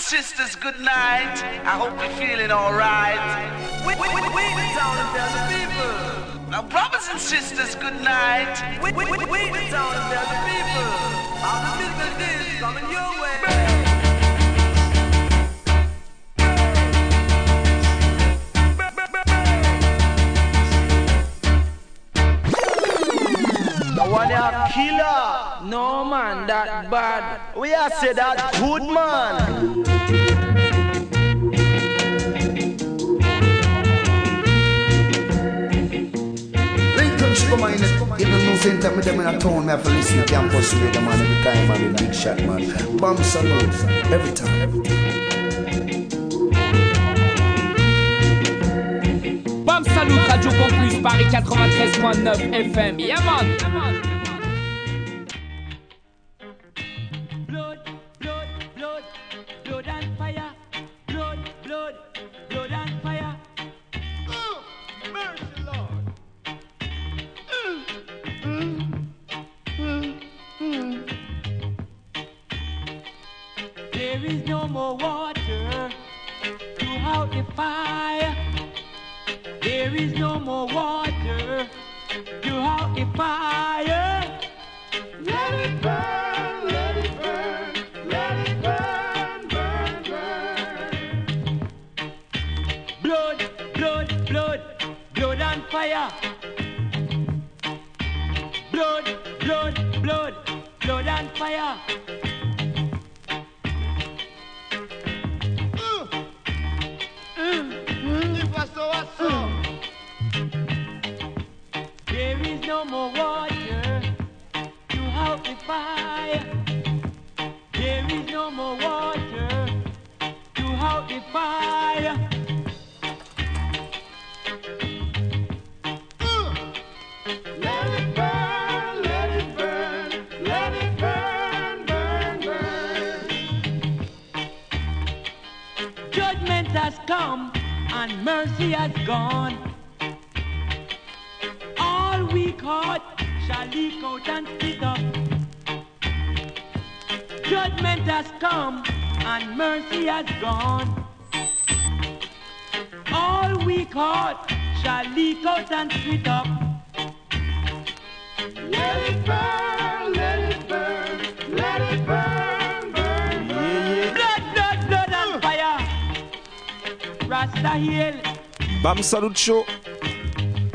and sisters, good night. I hope you're feeling alright. We, we, we, we town and tell the people. Now, brothers and sisters, good night. We, we, we, we town and tell the people. All the business is coming your one a killer. No man, that bad. We are say that good man. Come on, even no same time with them in a town, me have to listen to campus radio, man, every time I'm in big shot, man. Bam salute, every time. Every time. Bam Salut, Radio Campus, Paris 93.9 FM. Yeah, man. Yeah, man. Salut Show.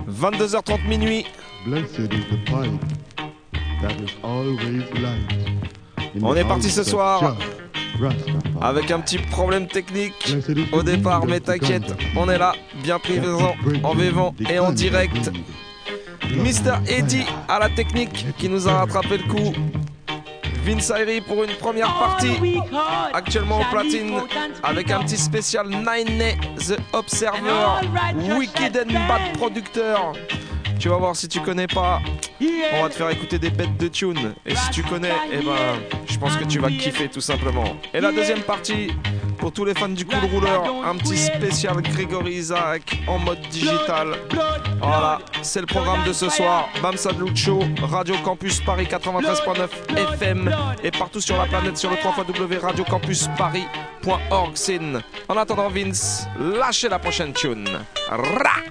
22h30 minuit. On est parti ce soir avec un petit problème technique au départ, mais t'inquiète, on est là, bien présent, en vivant et en direct. Mister Eddie à la technique qui nous a rattrapé le coup. Vince Ayri pour une première partie, actuellement au platine, avec un petit spécial Nine The Observer, Wicked and Bad Producteur. Tu vas voir si tu connais pas, on va te faire écouter des bêtes de tune. Et si tu connais, eh ben, je pense que tu vas kiffer tout simplement. Et la deuxième partie, pour tous les fans du cool rouleur, un petit spécial Grégory Isaac en mode digital. Voilà, c'est le programme de ce soir. Bam Lucho, Radio Campus Paris 93.9 FM et partout sur la planète sur le 3 Paris.org. En attendant Vince, lâchez la prochaine tune. Ra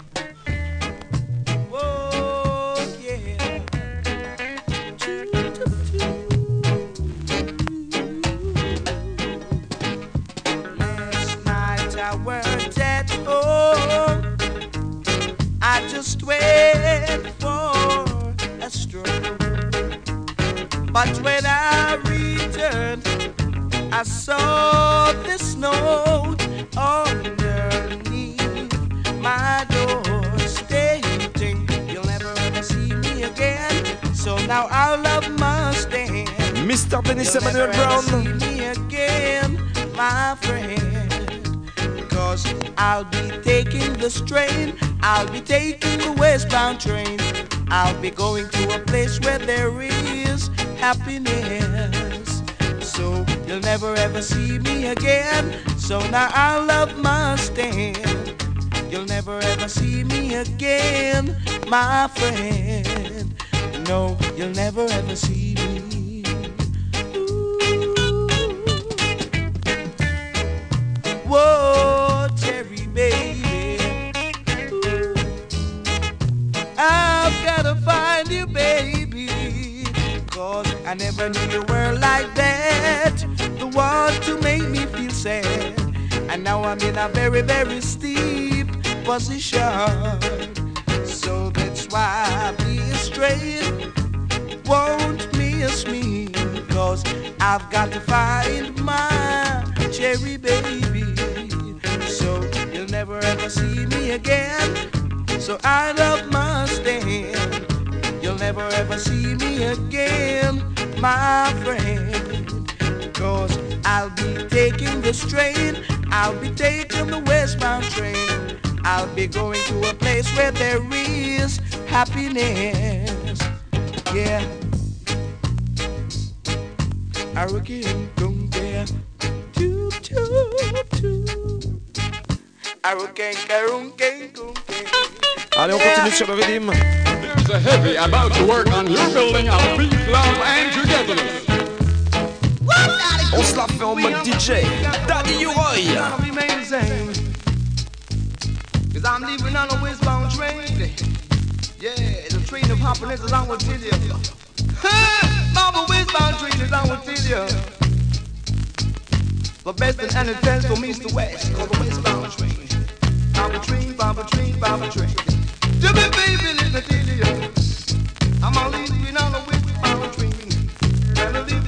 wait for a stroke. But when I returned, I saw this snow underneath my door, stating you'll never ever see me again. So now our love must end. Mr. Dennis Emmanuel Brown. See me again, my friend. Cause I'll be taking the strain I'll be taking the westbound train. I'll be going to a place where there is happiness. So you'll never ever see me again. So now I love my stand. You'll never ever see me again, my friend. No, you'll never ever see me baby. I've gotta find you, baby. I never knew you were like that. The one to make me feel sad. And now I'm in a very, very steep position. So that's why I'm being straight won't miss me. Cause I've got to find my cherry baby. Never ever see me again. So I love my stand. You'll never ever see me again, my friend. Cause I'll be taking the train. I'll be taking the westbound train. I'll be going to a place where there is happiness. Yeah. Don't care. Allez, on continue sur le rythme. There's a heavy about to work on your building of peace, love, and togetherness. On se la fait en mode DJ. Daddy U-Roy. I'll remain the same. Cause I'm leaving on a westbound train. Yeah, the train of happiness is on what tell you. Mama westbound train is on what tell you. The best in any tends from east to west. Cause the westbound train. Baba train, Baba train, Baba. To me, baby, me you. I'm a leaving on a train. And I'm leaving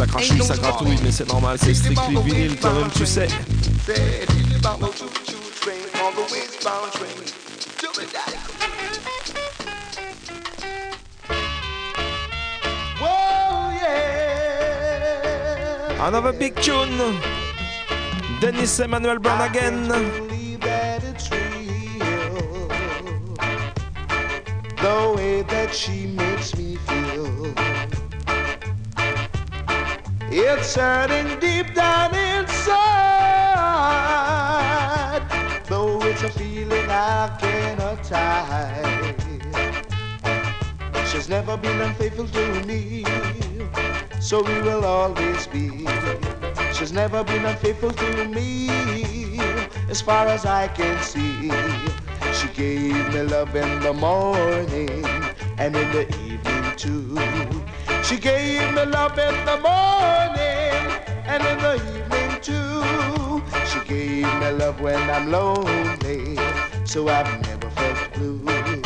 Ça crachouille, ça gratouille, mais c'est normal, c'est strictly vinyle quand même, tu sais. Said, tell you about no choo-choo train on the westbound train. Tell me that. Whoa, yeah. Another big tune. Dennis Emmanuel Brown again. believe that it's real. The way that she makes It's hurting deep down inside. Though it's a feeling I cannot hide. She's never been unfaithful to me. So we will always be. She's never been unfaithful to me, as far as I can see. She gave me love in the morning and in the evening too. She gave me love in the morning and in the evening too. She gave me love when I'm lonely, so I've never felt blue.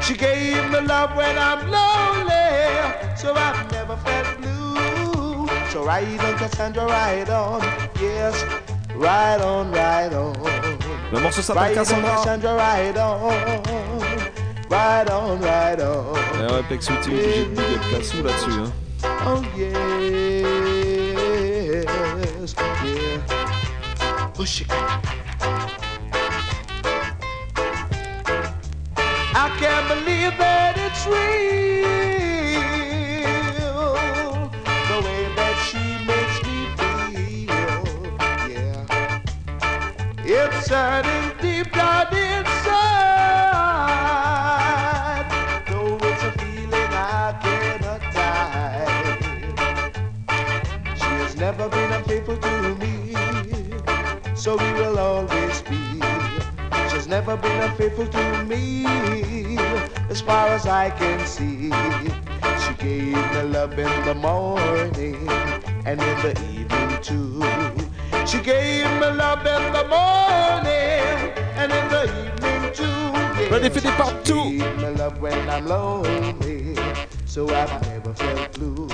She gave me love when I'm lonely, so I've never felt blue. So ride on, Cassandra, ride on, yes, ride on, ride on. Le morceau s'appelle Cassandra. Cassandra, ride on, ride on, ride on. Et ouais, Pex Outil, obligé de big up Cassou là-dessus. Hein. Oh yes, yeah. Oh, Push it. I can't believe that it's real. The way that she makes me feel. Yeah. It's hurting deep down inside. Been unfaithful to me, so we will always be. She's never been unfaithful to me, as far as I can see. She gave me love in the morning and in the evening too. She gave me love in the morning and in the evening too. Yeah. Ready for the part two. She gave me love when I'm lonely, so I've never felt blue.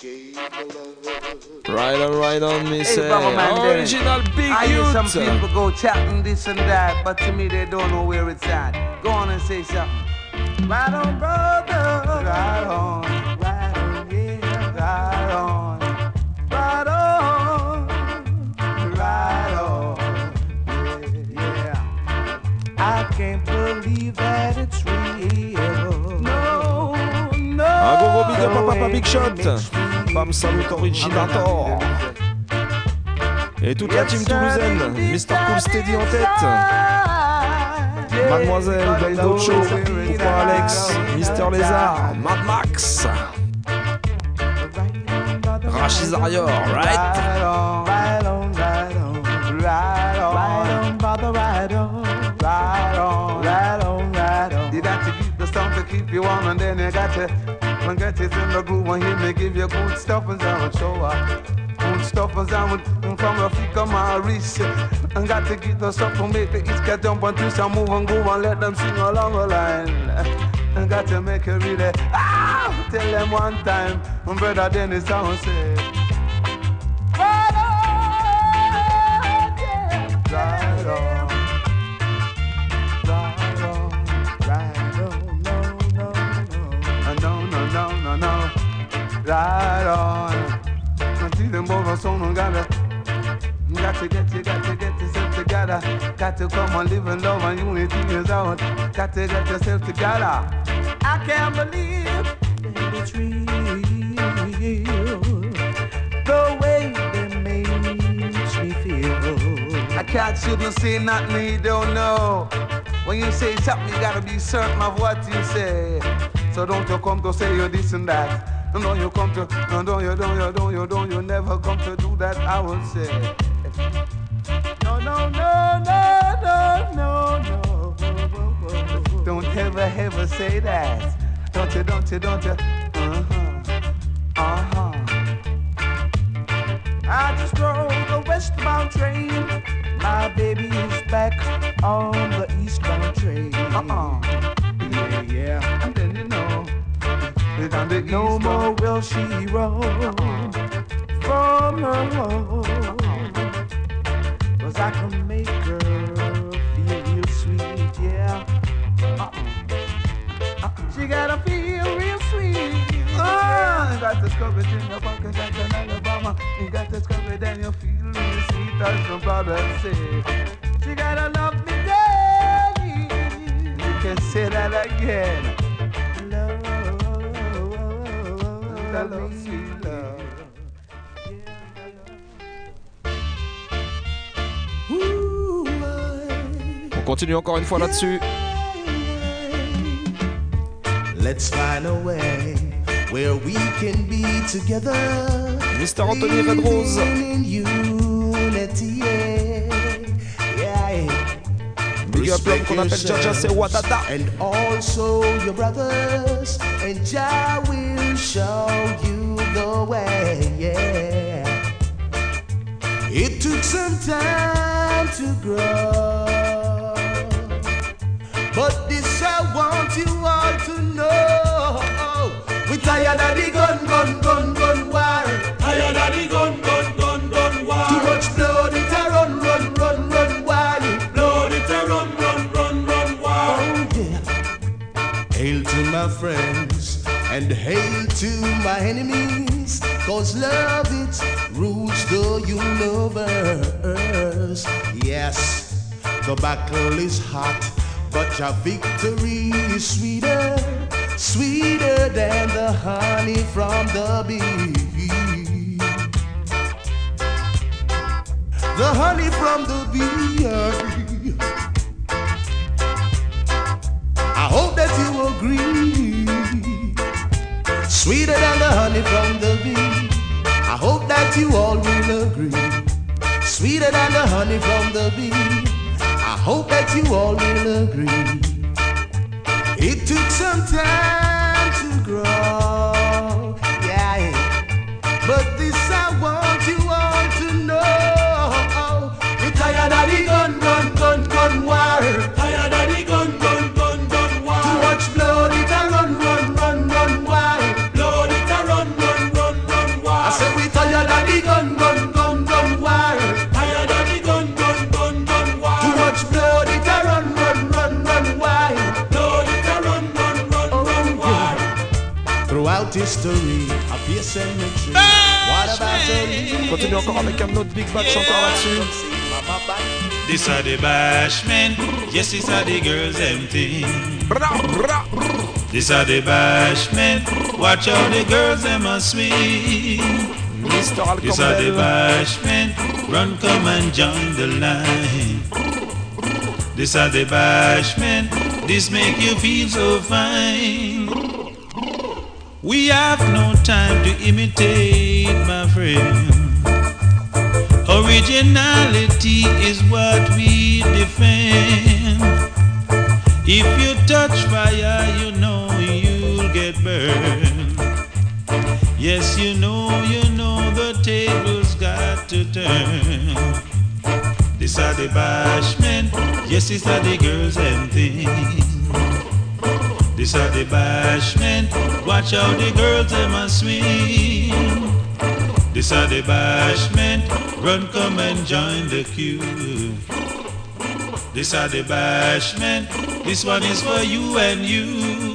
She gave me love. Right on, right on, me Hey, say. man. Original Big I hear some people go chatting this and that, but to me they don't know where it's at. Go on and say something. Right on, brother. Right on. Right on, yeah. Right on. Right on. Right on. Yeah. I can't believe that it's real. No, no. Un gros gros big up à Papa Big Shot. Bam. Et toute la team toulousaine. Mr. Cool Steady en tête. Mademoiselle, Belle Gocho. Pourquoi Alex. Mister Lézard. Mad Max. Rachid Zario, right? The and get it in the groove and hear me give you good stuff and sound show. Good stuff and sound from Rafika Maurice. And got to get the stuff to make the East get jump and twist and move and go and let them sing along the line. And got to make it really ah, tell them one time brother Dennis sound say. And live in love and unity is out. Got to get yourself together. I can't believe it's real. The way that makes me feel. I can't shouldn't say nothing you don't know. When you say something, you gotta be certain of what you say. So don't you come to say you're this and that. No, don't you come to, no, don't you, don't you, don't you, don't you never come to do that, I will say. Don't ever, ever say that. Don't you, don't you, don't you? Uh-huh. Uh-huh. I just rode the westbound train. My baby is back on the eastbound train. Uh-uh. Yeah, yeah. And then you know, the no more will she roam from her home. Cause I can make You got this coverage in your pocket, got an Alabama. You got this coverage and you feel real sweet, as my brother say. She gotta love me, daddy. You can say that again. Love, love, sweet love. On continue encore une fois là-dessus. Let's find a way where we can be together. Mr. Anthony Red Rose. living in unity, yeah. Yeah, yeah. Big up l'homme qu'on appelle Jaja, c'est Wadada. And also your brothers, and Jah will show you the way, yeah. It took some time to grow, Tired the gun, gun, gun, gun war. Tired of the gun, gun, gun, gun war. Too much blood, it a run, run, run, run wild. Blood, it a run, run, run, run wild. Oh yeah. Hail to my friends and hail to my enemies. Cause love it rules the universe. Yes, the battle is hot, but your victory is sweeter, sweeter than the honey from the bee. The honey from the bee. I hope that you agree. Sweeter than the honey from the bee. I hope that you all will agree. Sweeter than the honey from the bee. I hope that you all will agree. It took some time continue encore avec un autre Big Batch encore là-dessus. This are the bashment, yes, these are the girls empty. This are the bashment, watch out the girls them a swing. This are the bashment, run come and join the line. This are the bashment, this make you feel so fine. We have no time to imitate, my friend. Originality is what we defend. If you touch fire, you know you'll get burned. Yes, you know, you know the tables got to turn. This are the bashmen, yes, these are the girls and things. These are the bashmen, watch out the girls them a swing. These are the bashmen, run come and join the queue. This are the bashment, this one is for you and you.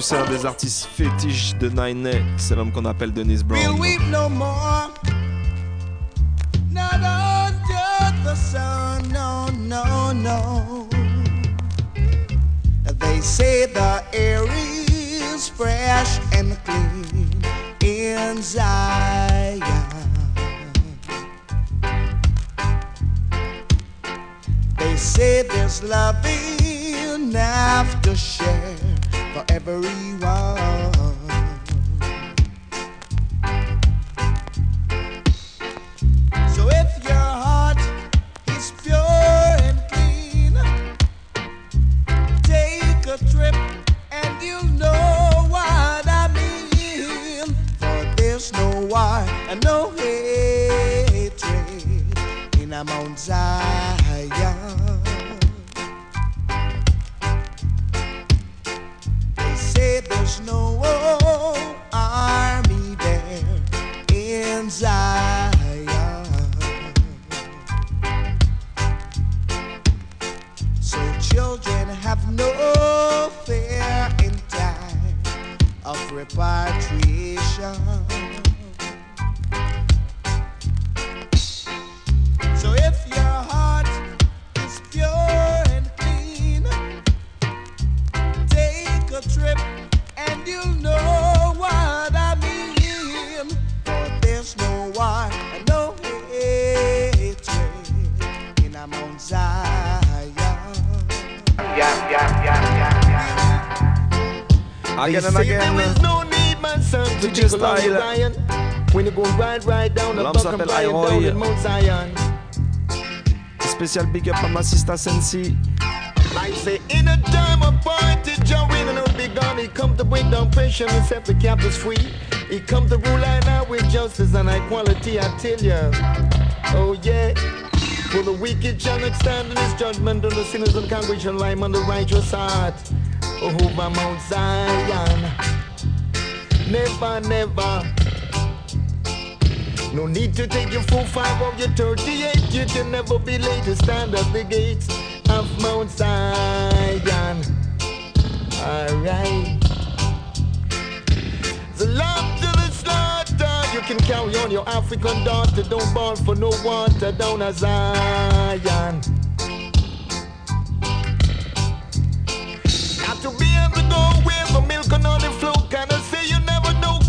Tu un des artistes fétiches de Nine c'est l'homme qu'on appelle Dennis We'll Brown. Repatriation. So if your heart is pure and clean, take a trip and you'll know what I mean. For there's no war and no hatred in a Mount Zion. Yeah, yeah, yeah, yeah, yeah. Again and style. When you go right, right down the L'homme Buckham s'appelle I-Roy. down in Mount Zion. Spécial big up à ma sister Sensi. I say, in a time appointed, John Wayne will be gone. He come to bring down pressure and set the captives free. He come to rule and out with justice and equality, I tell ya. Oh yeah. For the wicked shall not stand in his judgment, and the sinners and shall lie on the righteous heart. Oh, over Mount Zion. Never, never. No need to take your full five of your 38. You can never be late to stand at the gates of Mount Zion. Alright. The love to the slaughter. You can carry on your African daughter. Don't ball for no water down a Zion. Got to be able to go where the milk and honey flow. Can I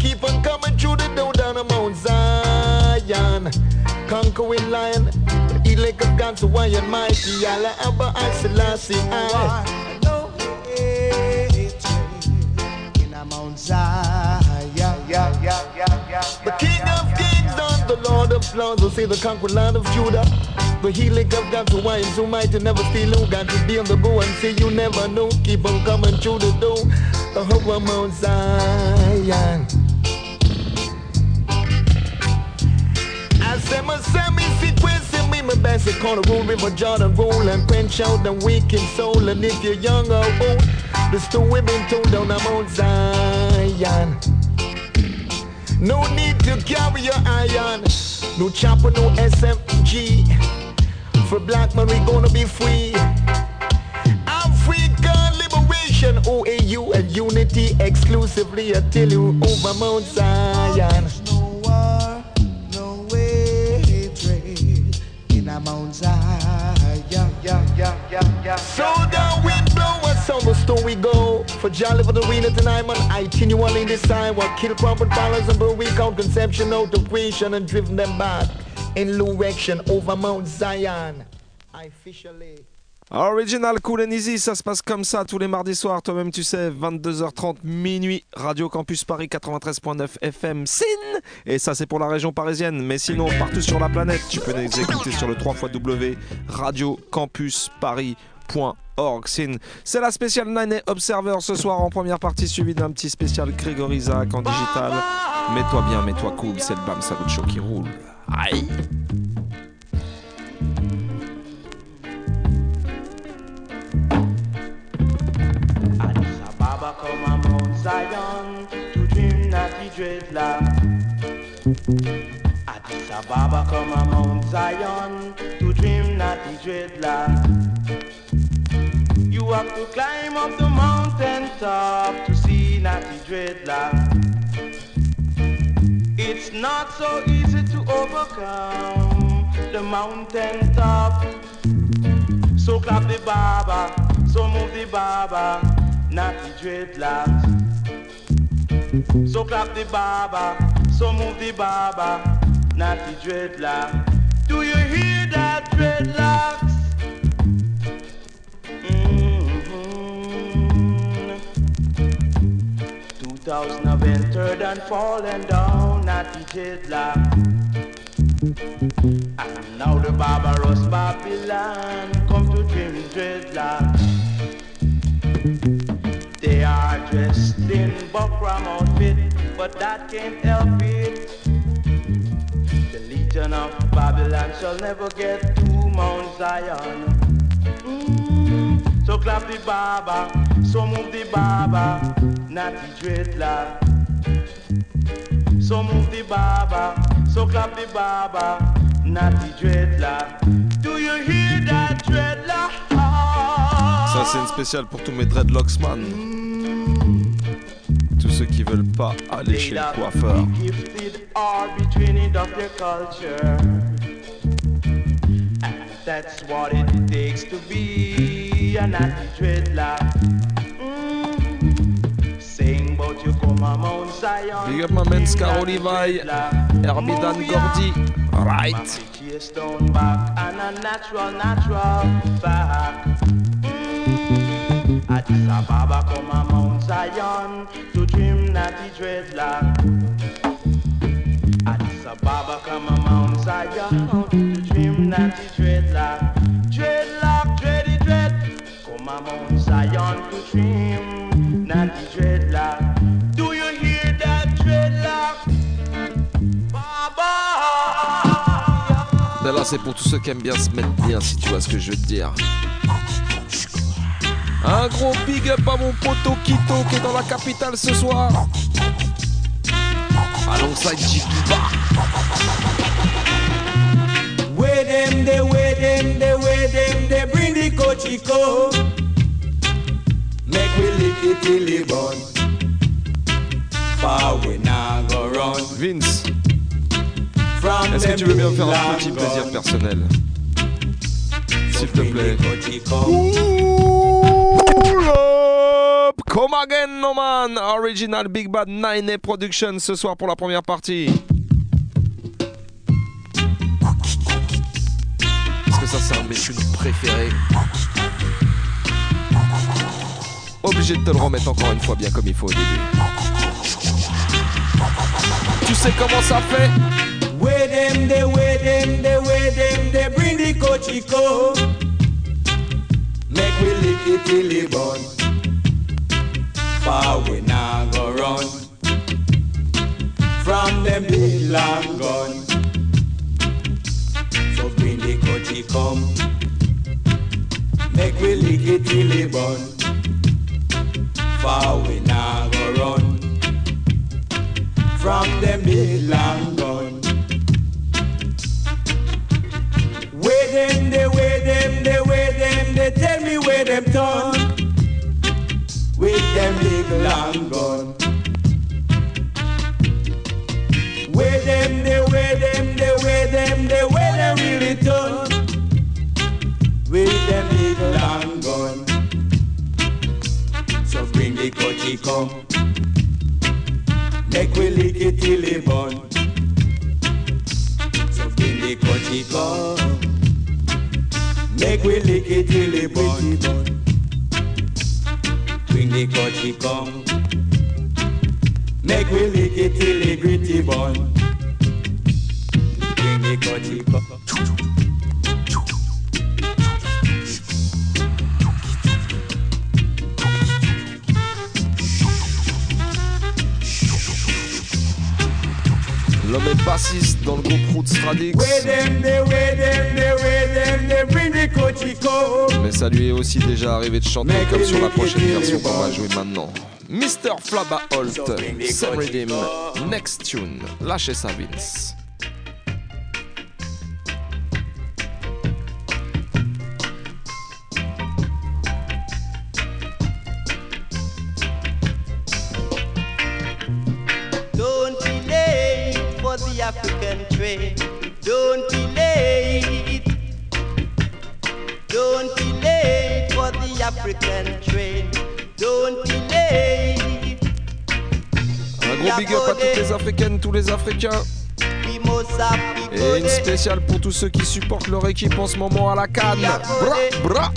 Keep on coming through the door down a Mount Zion. Conquering lion. The elect of God, so why and mighty. Allah Abba, I Selassie, I. No in a Mount Zion. The King of Kings and the Lord of Lords will say the conquered land of Judah. The healing of God, and so mighty never steal. Who got to be on the go and say you never know. Keep on coming through the door. The whole Mount Zion. I say my Sammy sequence me my best it corner roll river Jordan roll and quench out the wicked soul. And if you're young or old the story been told down on Mount Zion. No need to carry your iron. No chopper no SMG for black man we gonna be free. African liberation OAU and unity exclusively tell you over Mount Zion the story go? For jolly for the arena tonight man. I continually decide what kill prophet balance and but we count conception out of creation and driven them back. In direction over Mount Zion. Officially Original Cool and Easy, ça se passe comme ça tous les mardis soirs, toi-même tu sais, 22h30 minuit, Radio Campus Paris 93.9 FM, SIN. Et ça c'est pour la région parisienne, mais sinon partout sur la planète, tu peux nous écouter sur le 3 W Radio Campus Paris.org. C'est la spéciale 9 Observer ce soir en première partie, suivi d'un petit spécial Grégory Zach en digital. Mets-toi bien, mets-toi cool, c'est le Bam Salut Show qui roule. Aïe come a Mount Zion to dream natty dreadlock. Addis Ababa come a Mount Zion to dream natty dreadlock. You have to climb up the mountain top to see natty dreadlock. It's not so easy to overcome the mountain top. So clap the baba, so move the baba, Natty the dreadlocks. So clap the baba, so move the baba, Natty dreadlock. Do you hear that dreadlocks? 2000 have entered and fallen down, at the dreadlock. And now the barbarous Babylon come to dream dreadlock. They are dressed in buckram outfit, but that can't help it. The legion of Babylon shall never get to Mount Zion. Mm, So clap the baba, so move the baba, not the dreadlock. So move the baba, so clap the baba, not the dreadlock. Do you hear that dreadlock? Ça c'est une spéciale pour tous mes dreadlocksman. Tous ceux qui veulent pas aller chez le coiffeur. That's what it takes to be a natty dreadlock. Mm. Saying about you come a Mount Zion. Big up my man Scar Levi, Herbie Dan Gordy. Right. Chase back and a natural, natural. Mm. Addis Ababa come a Mount Zion to dream natty dreadlock. Addis Ababa come a Mount Zion to dream natty c'est pour tous ceux qui aiment bien se mettre bien, si tu vois ce que je veux te dire. Un gros big up à mon poteau Kito qui est dans la capitale ce soir. Alongside Jiggy Where them, they, where them, they, where them, they bring the cochico. Make we lick it till it burn. Far we now go run. Vince, est-ce que tu veux bien me faire un petit plaisir personnel S'il te plaît. Come again, no man Original Big Bad 9 Production ce soir pour la première partie. Parce que ça, c'est un de mes tunes préférés? Obligé de te le remettre encore une fois bien comme il faut au début. Tu sais comment ça fait? Where them, they, where them, they, where them, they bring the cochico. Make we lick it till it burn. Far we now go run. From them big long gun. So bring the cochi come. Make we lick it till it burn. Far we now go run. From them big long gun. Them, they, where them, they, where them, they tell me where them turn. With them big long gun. Where them, they, where them, they, where them, they, where them really turn. With them big long gun. So bring the coachy come. Make we lick it till it burn. So bring the coachy come. Make we lick it till it burn. Bring the coachy come. Make we lick it till it gritty burn. Bring the coachy come. L'homme est bassiste dans le groupe Roots Radix. Mais ça lui est aussi déjà arrivé de chanter comme sur la prochaine version qu'on va jouer maintenant. Mr. Flabba Holt, Sam Redeem, Next Tune, lâchez ça Vince. Africaines, tous les Africains. We must have to Et go une there. spéciale pour tous ceux qui supportent leur équipe en ce moment à la CAN. Bra, bra.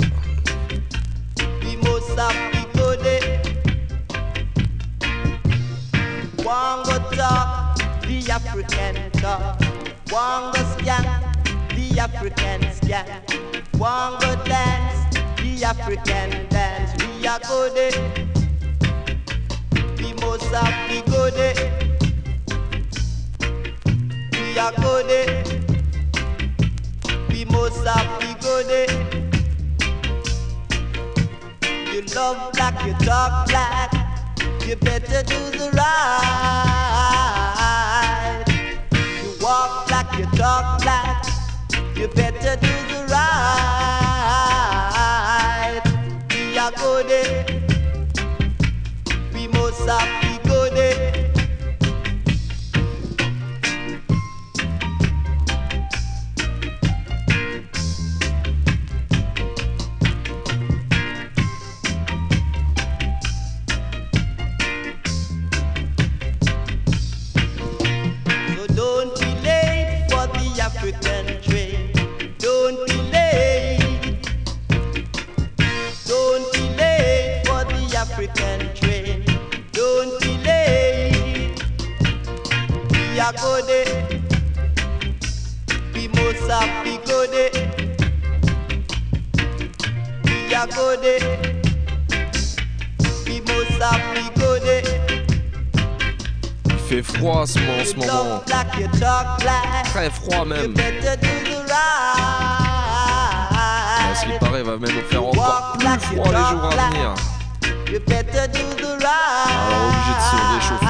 We must have to go there. One go talk, the African talk. One go scan, the African scan. One go dance, the African dance. We are go there. We must have to go there. We are go. We must have to go there. You love black, you talk black. You better do the right. You walk black, you talk black. You better do en ce moment. Très froid même. À ce qui paraît, va même nous faire encore plus froid les jours à venir. Alors obligé de se réchauffer.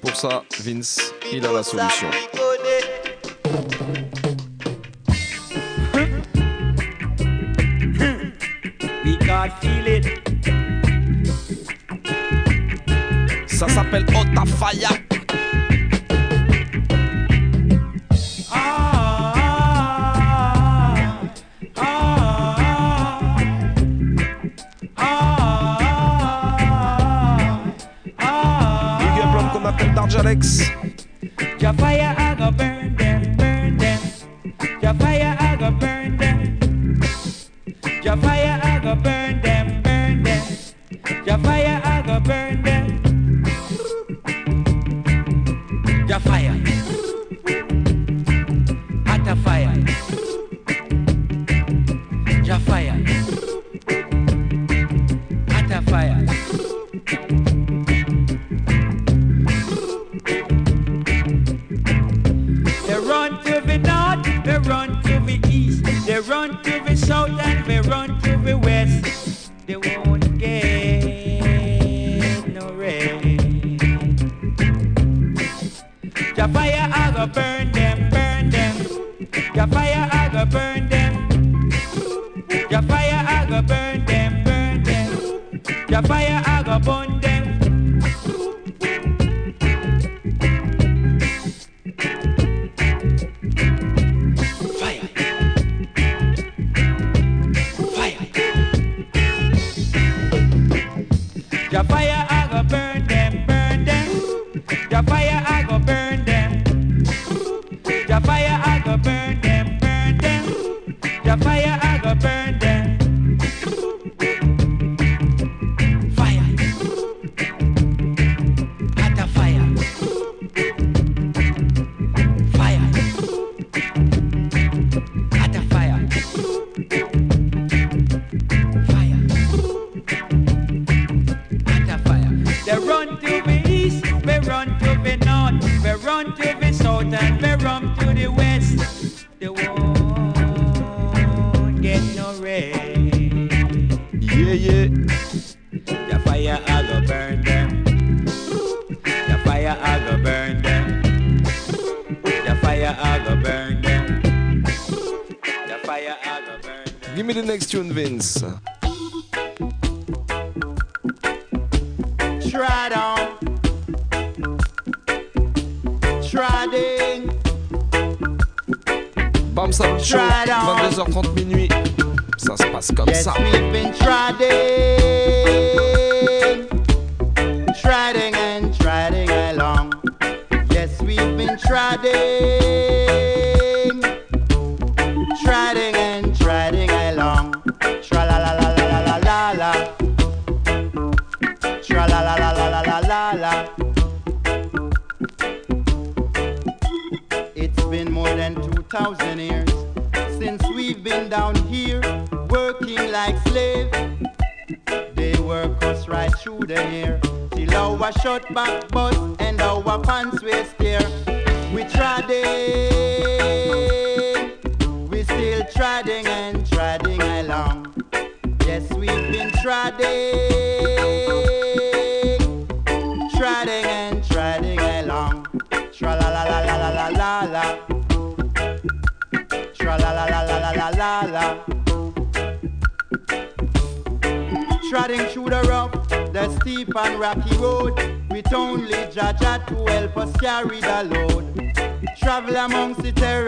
Pour ça, Vince, il a la solution. Feel it. ça s'appelle Otafaya. ah ah ah ah ah ah, ah, ah, ah. Give me the next tune, Vince. Try. Try. Bam ça 22h30 minuit. Ça se passe comme ça. short back, but carried alone. Travel amongst the terror.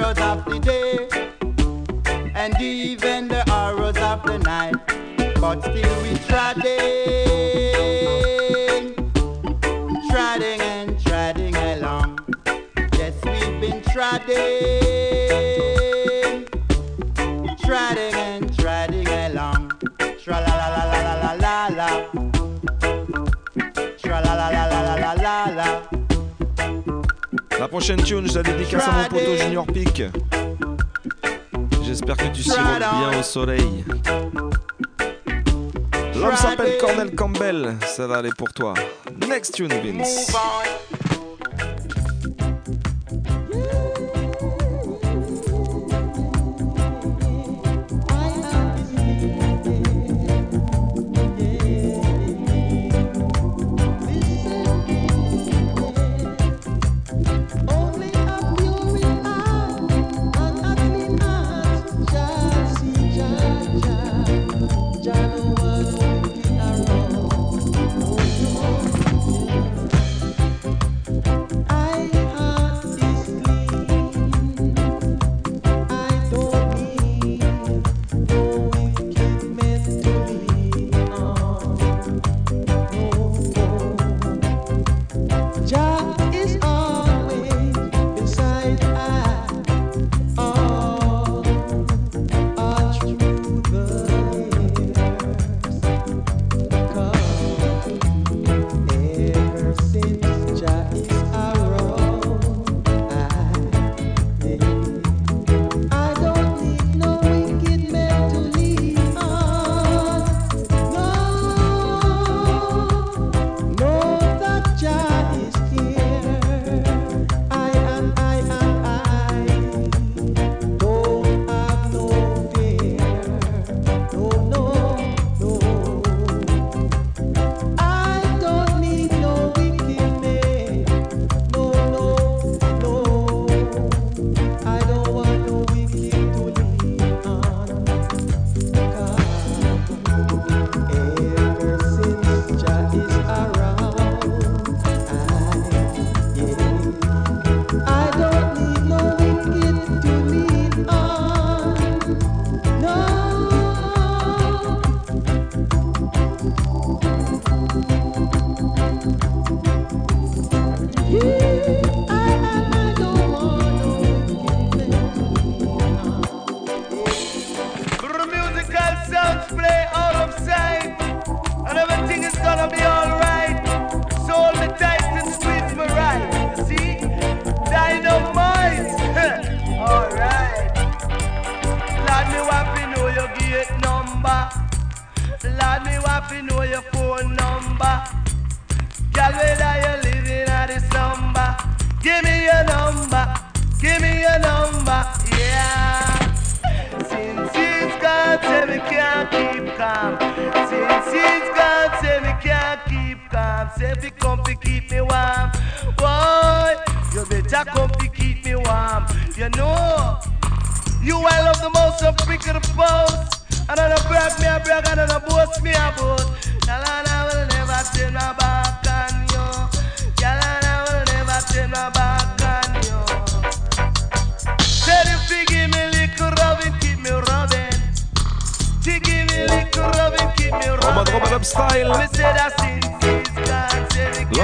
prochaine tune, je la dédicace à mon poteau Junior Peak. J'espère que tu sirotes bien au soleil. L'homme s'appelle Cornel Campbell, ça va aller pour toi. Next tune, Vince.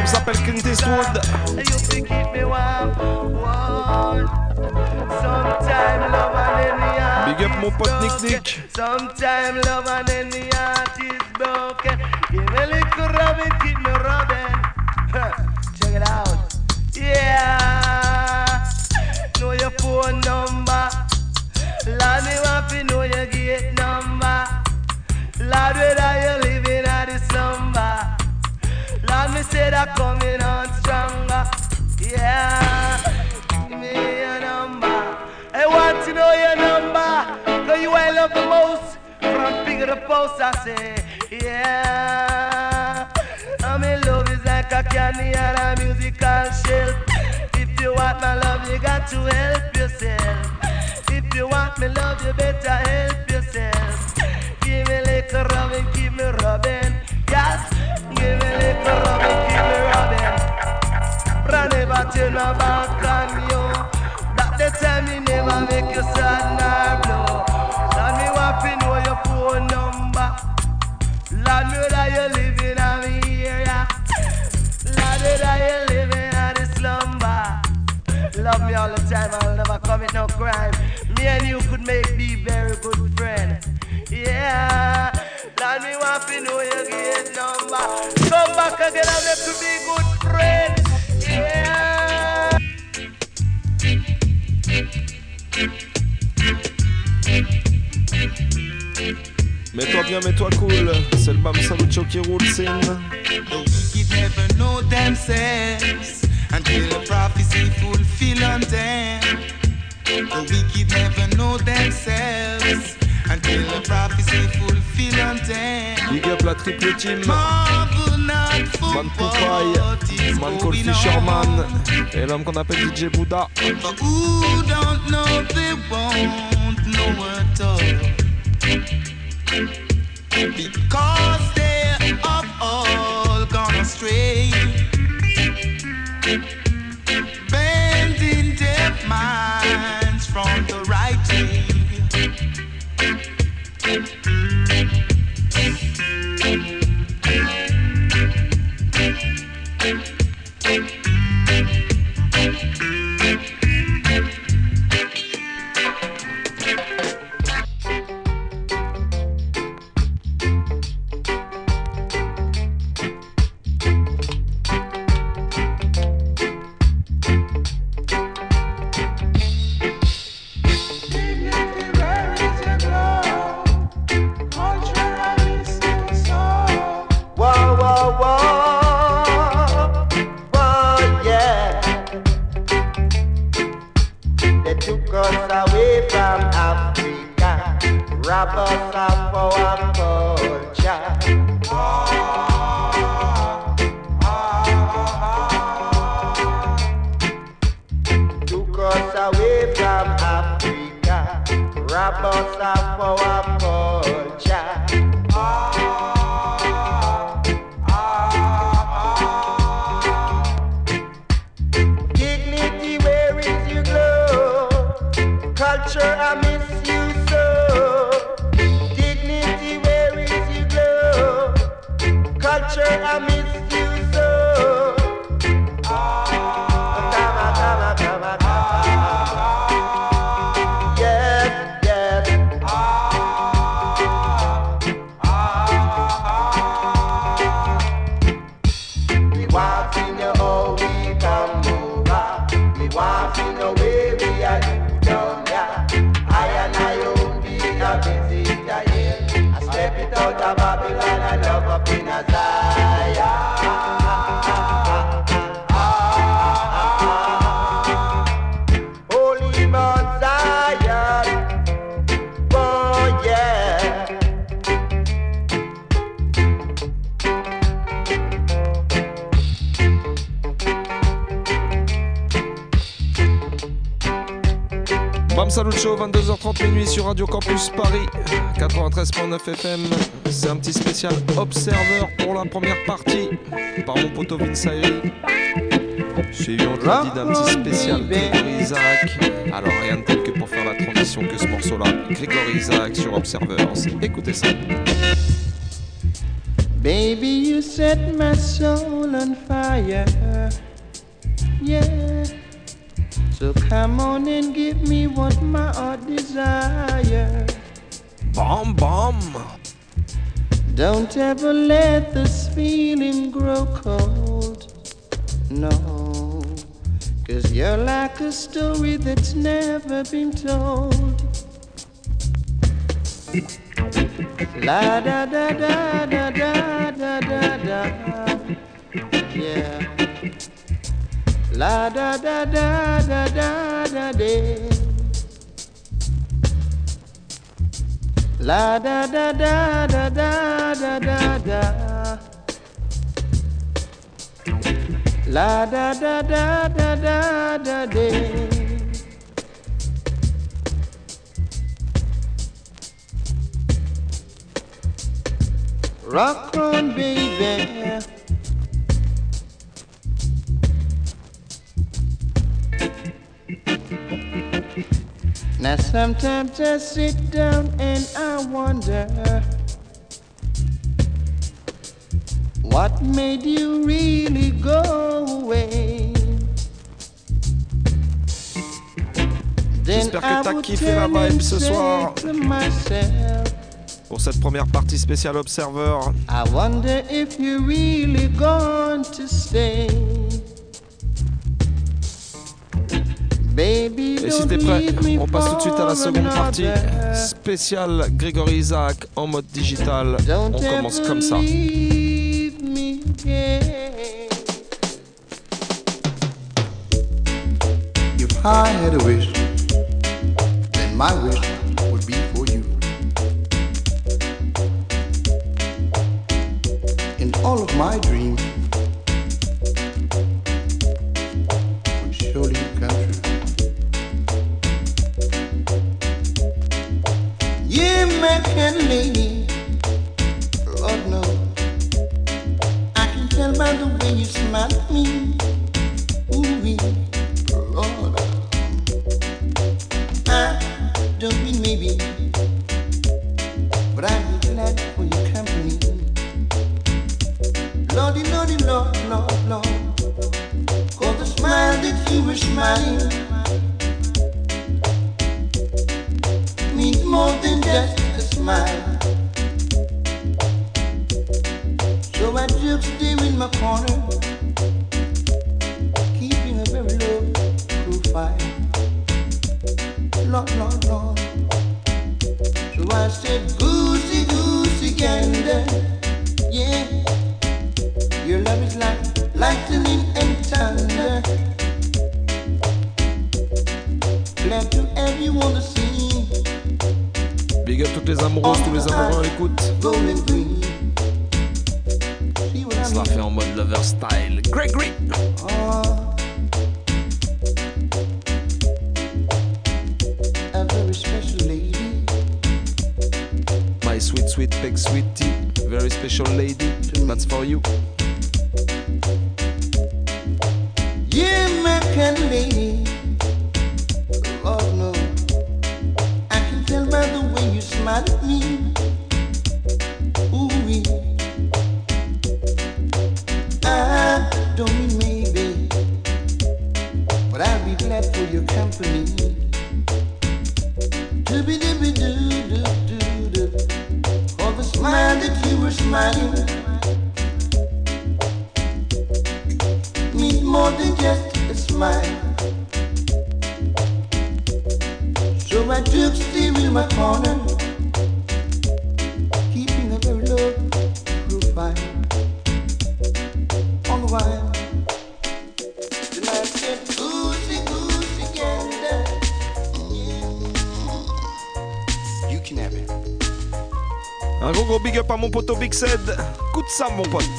L'homme s'appelle Clint Eastwood. you keep me warm, warm. Sometime love and heart Big up mon pote Nick. Nick. Sometime love and the heart is broken. Give me a little rubbing, keep me rubbing. Check it out. Yeah. Know your phone number. Lord, me want to know your gate number. Lord, whether you me say that coming on stronger. Yeah. Give me your number. I want to know your number. Cause you I love the most. From figure the post, I say, yeah. I'm in love is like a candy and a musical shelf. If you want my love, you got to help yourself. If you want me love, you better help But turn my back on you. That they tell me never make you sad nor blow. Lord, me want to know your phone number. Lord, me whether you living on me area. Lord, whether you living on the slumber. Love me all the time, I'll never commit no crime. Me and you could make be very good friends. Yeah, Lord, me want to know your gate number. Come back again and make we be good friends. Mets-toi bien, mets-toi cool. C'est le Bam Salucho qui roule, The wicked never know themselves until the prophecy fulfill on them. The wicked never know themselves until the prophecy fulfill on them. Big up la triple team. Marvel not for Man Poupaille, Man Cole Fisherman et l'homme qu'on appelle DJ who don't know they won't know at all. Because they're all gone astray. Bending their minds from the right Whoa, FM. C'est un petit spécial Observer pour la première partie par mon poteau Vince Ayri. Suivi on l'a dit d'un petit spécial Grégory Isaac. Alors rien de tel que pour faire la transition que ce morceau-là. Grégory Isaac sur Observers. Écoutez ça. Yeah. La da da da da da da da. La da da da da da da da da. La da da da da da da da. Rock on, baby. Now sometimes I sit down and I wonder what made you really go away. Then J'espère que t'as kiffé la vibe ce soir. to myself, Pour cette première partie spéciale Observer. I wonder if you're really going to stay. Baby, Et si t'es prêt, on passe tout de suite à la seconde partie. another. Spécial Grégory Isaac en mode digital. Don't On commence comme ça. I had a wish, then my wish all of my dreams would surely come true. You Lord no, I can tell by the way you smile at me. I fait en mode lover style. Gregory. Oh, ah. a very special lady. My sweet, sweet peg sweetie. Very special lady. That's for you. American lady. Some vont pas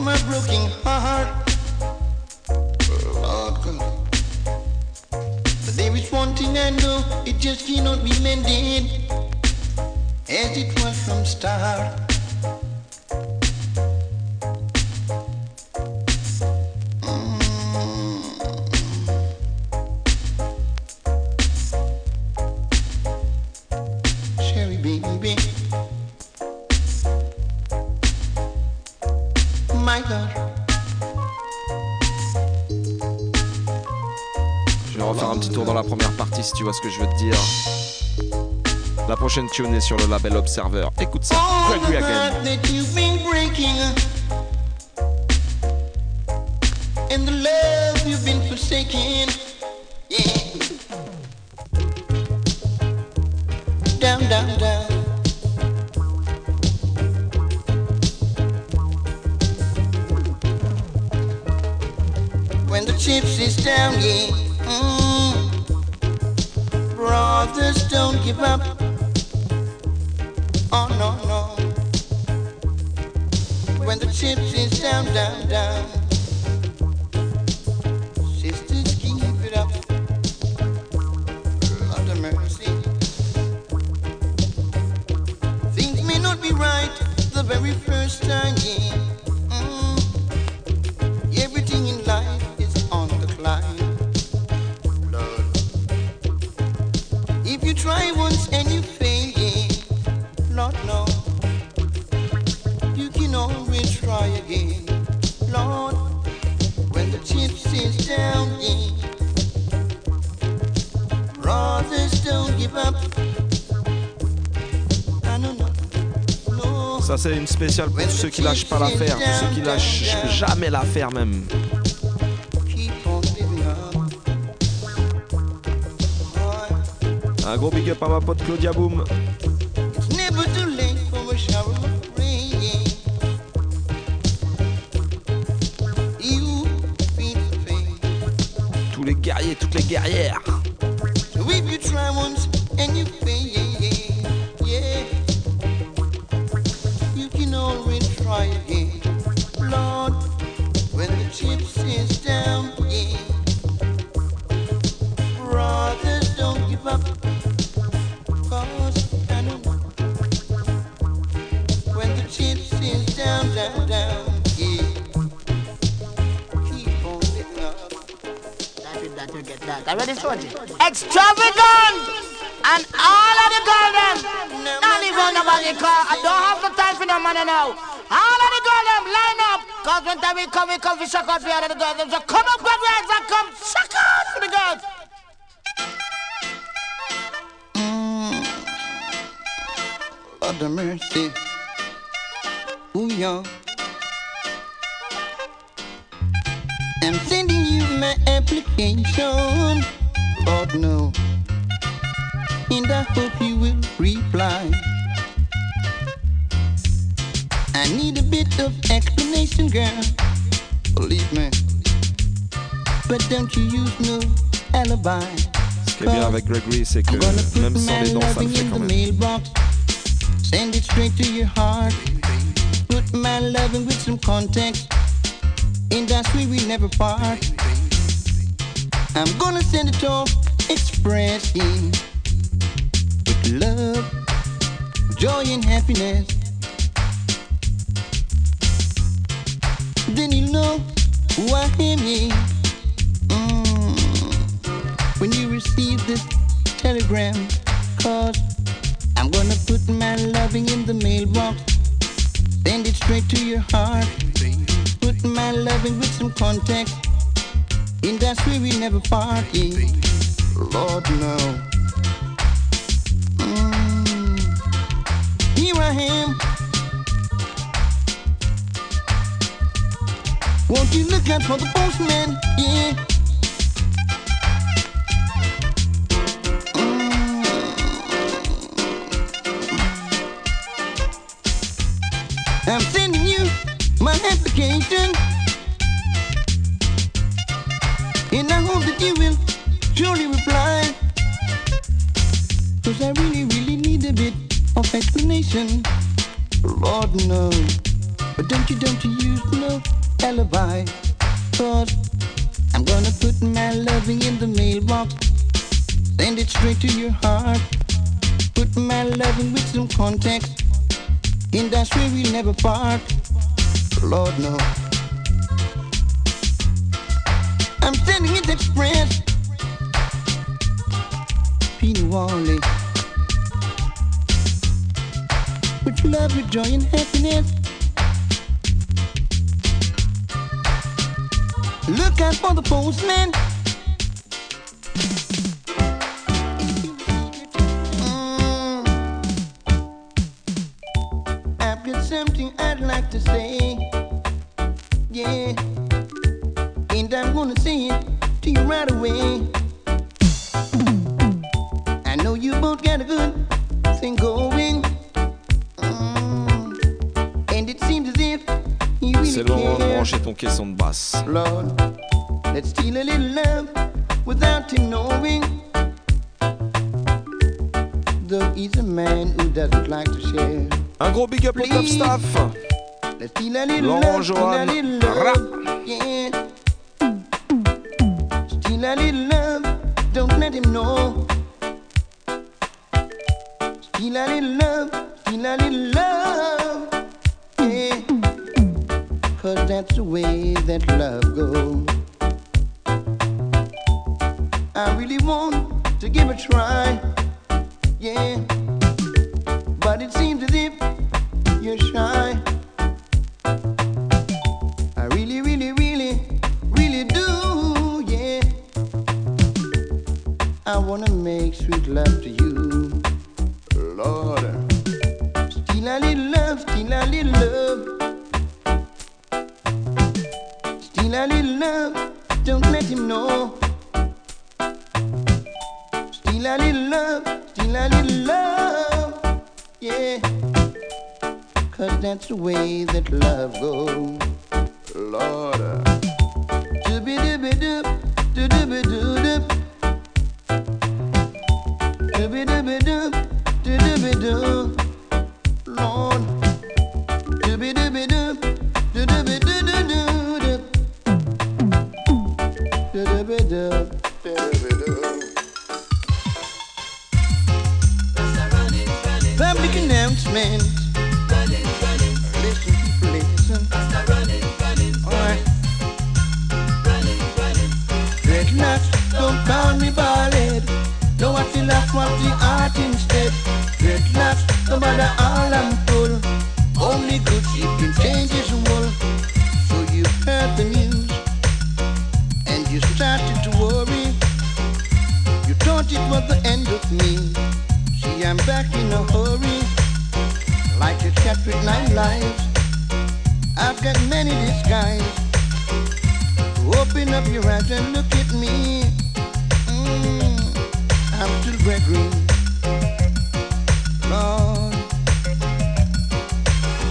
my broken heart. Lord God. But there is one thing I know, it just cannot be mended as it was from start. vois ce que je veux te dire. La prochaine tune est sur le label Observer. Écoute ça. Gregory again. And the love you've been forsaking. c'est une spéciale pour tous ceux qui lâchent pas l'affaire, tous ceux qui lâchent jamais l'affaire même. Un gros big up à ma pote Claudia Boom. extravagant. I read this. Extravagant! And all of the girls, them, not even nobody call. I don't have the time for no money now. All of the girls, them, line up. Cause when time we come, we come, we shock out for all of the girls. So come up, God, right, and come, shock out for the girls. Mm. Lord have mercy. Ooh, yeah. I'm sending you my application. But no, and I hope you will reply. I need a bit of explanation, girl. Believe me. But don't you use no alibi. Ce qui est bien avec Gregory, c'est que même sans les dents, ça le fait quand même. Send it straight to your heart. Put my loving with some context. Industry we never part. I'm gonna send it off expressing with love, joy and happiness. Then you know who I am. Mm. When you receive this telegram, cause I'm gonna put my loving in the mailbox. Send it straight to your heart. Put my loving with some context. In that way we never party. Lord no. Mm. Here I am. Won't you look out for the postman? Yeah. Mm. I'm And I hope that you will surely reply. Cause I really, really need a bit of explanation. Lord knows. But don't you, don't you use no alibi. Cause I'm gonna put my loving in the mailbox. Send it straight to your heart. Put my loving with some context. In that way we'll never part. Lord no. I'm sending it express. Peanut Wally. With love, with joy and happiness. Look out for the postman. I've got many disguises. Open up your eyes and look at me. Mm, I'm still Gregory. Lord.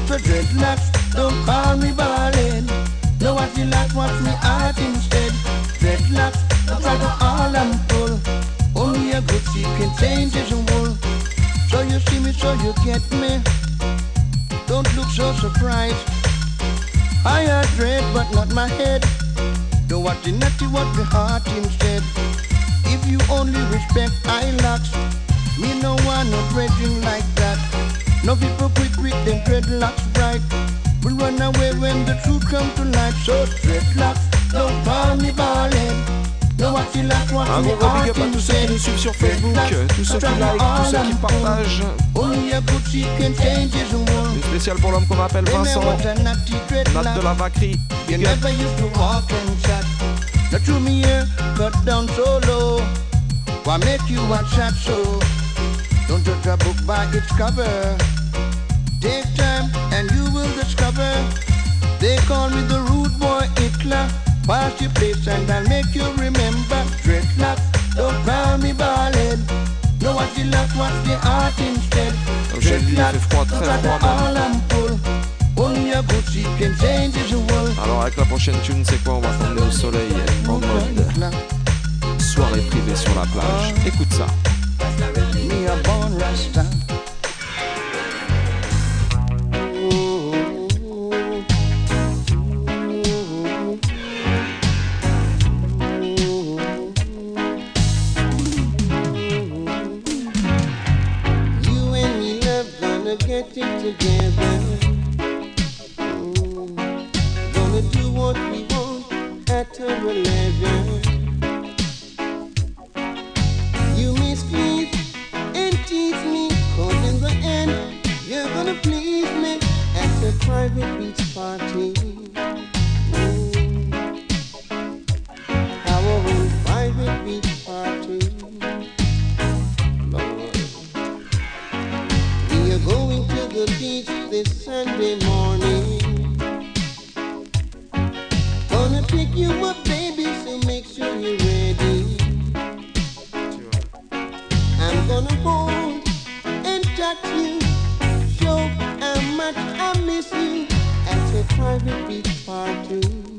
So dreadlocks, don't call me ballin'. No, I feel like watch me art instead. Dreadlocks, I try to all I'm. Only a good seed can change his wool. So you see me, so you get me. Don't look so surprised. I had dread, but not my head. Don't watch the natty, what the heart instead. If you only respect eyelocks, me no want no dreading like that. No people quick with them dreadlocks bright. Will run away when the truth come to light. So dreadlocks, don't call me ballin'. Un gros big up à tous ceux qui nous suivent sur Facebook, tous ceux qui like, tous ceux qui partagent. World. Une spéciale pour l'homme qu'on appelle Vincent, Nat de la Vacrie. You Big up. never used to walk and chat. Now to me here, cut down so low. Why make you watch so? Don't judge a book by its cover. Take time and you will discover. They call me the rude boy Hitler. Pass your place and I'll make you remember. Dreadlocks, don't call me ballad. No, what you love, what's the art instead? Comme je l'ai dit, il fait froid, très même. His world. Alors avec la prochaine tune, c'est quoi? On va s'emmener au soleil en mode soirée privée sur la plage. Écoute ça. Private beach. Lord,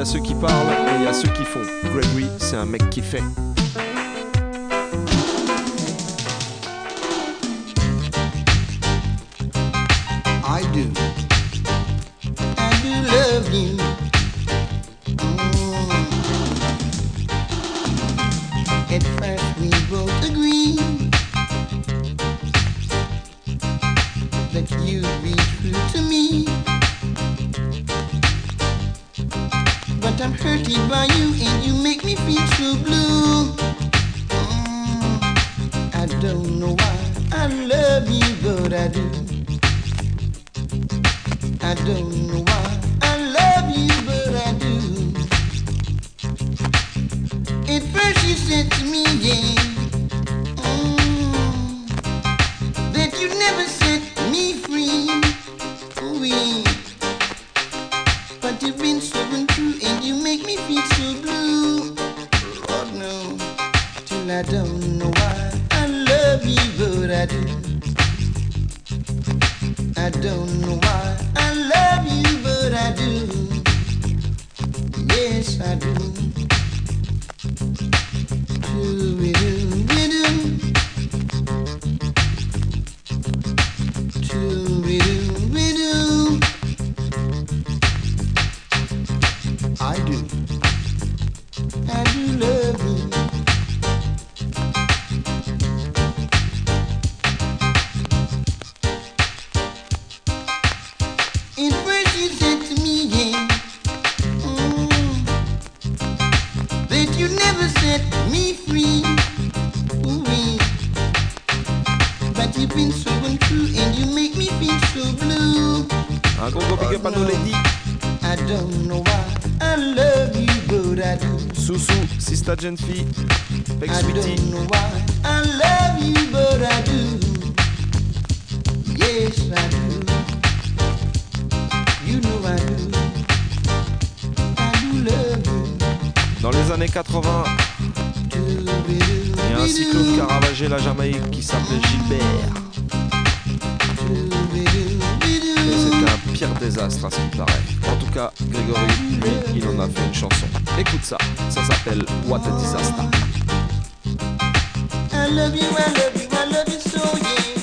Il y a ceux qui parlent et il y a ceux qui font. Gregory, c'est un mec qui fait. jeune fille. Ça s'appelle What a Disaster. I love you, I love you, I love you so, yeah.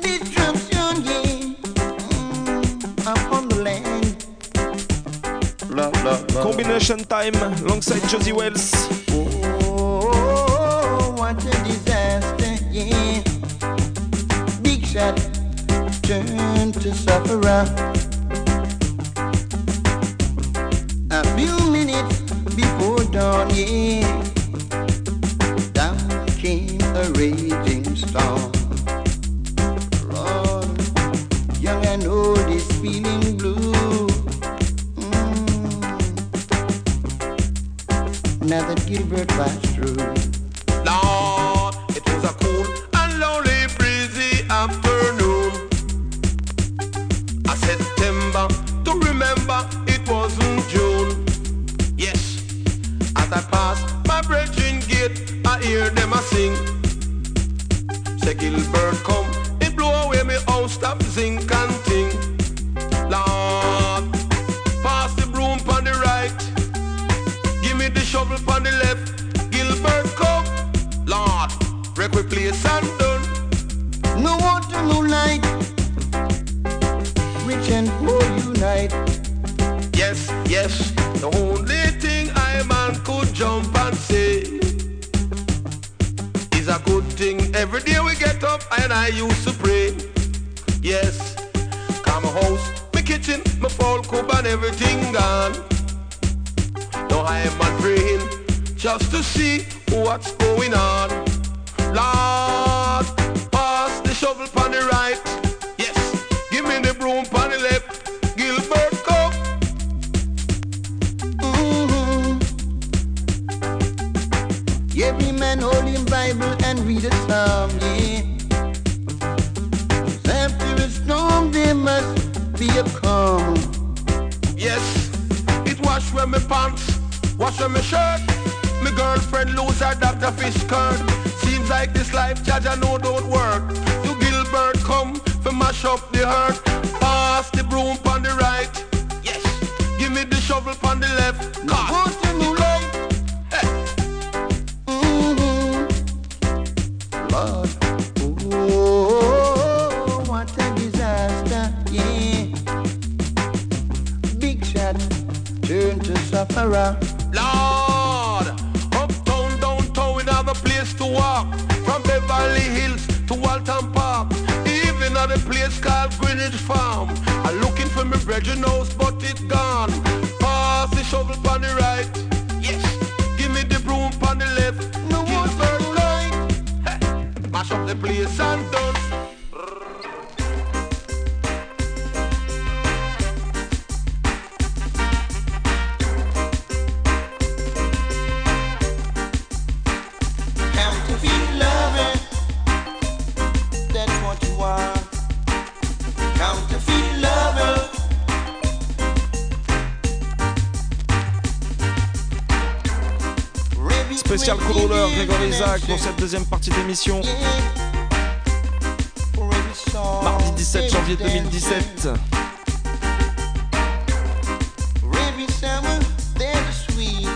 Destruction, yeah. I'm on the land. La, la. Combination time, alongside Josie Wells. Oh, oh, oh, what a disaster, yeah. Big shot, turn to sufferer. on turn to sufferer. Lord, uptown, downtown, we have a place to walk. From Beverly Hills to Waltham Park. Even at a place called Greenwich Farm. I'm looking for my brethren house, but it gone. Pass the shovel on the right. Yes, give me the broom on the left. No Kill the bird right. Mash up the place and done. Grégory Isaac pour cette deuxième partie d'émission. Mardi 17 janvier 2017. Every summer, there's a sweet.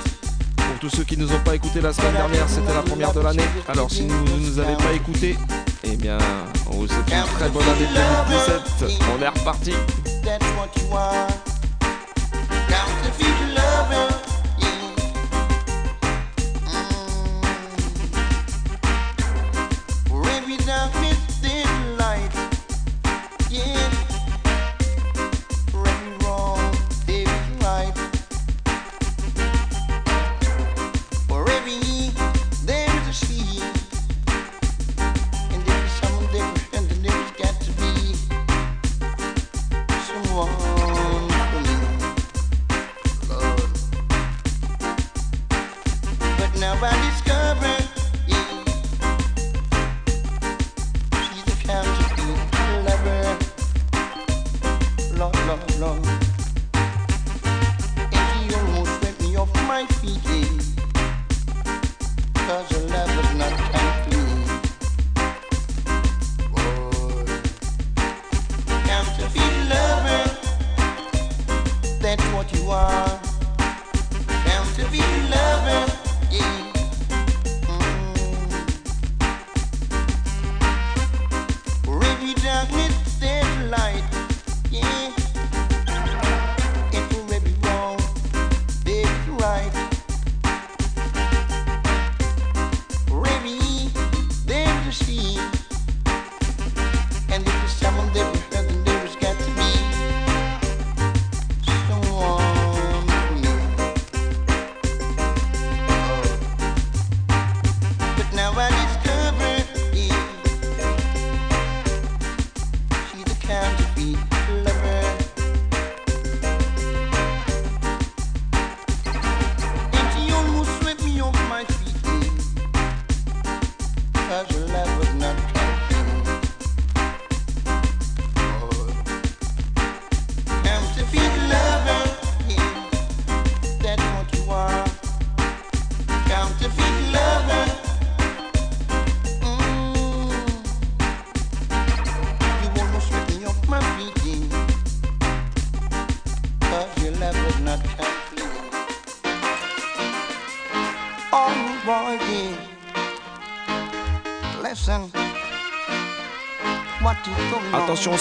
Pour tous ceux qui nous ont pas écouté la semaine dernière, c'était la première de l'année. Alors si vous ne nous avez pas écouté, eh bien, on vous souhaite une très bonne année 2017. On est reparti.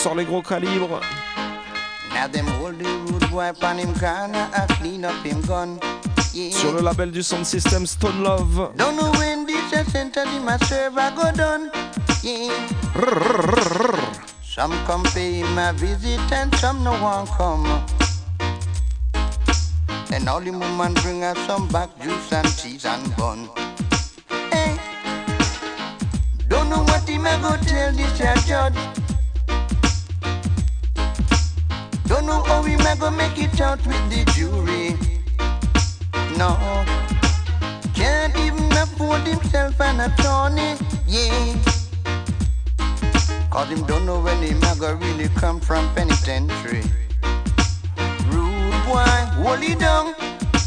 Sort les gros calibres. Now them hold the rude boy on him corner and clean up him gun. Yeah. Sur le label du sound system Stone Love. Don't know when this a center in my server go done. Yeah. Some come pay him a visit and some no one come. And all the woman bring us some back juice and cheese and bun. Hey. Don't know what him a go tell this a judge. Know how we may go make it out with the jury. No, can't even afford himself an attorney, yeah. Cause him don't know when him a go really come from penitentiary. Rude boy, hold it down,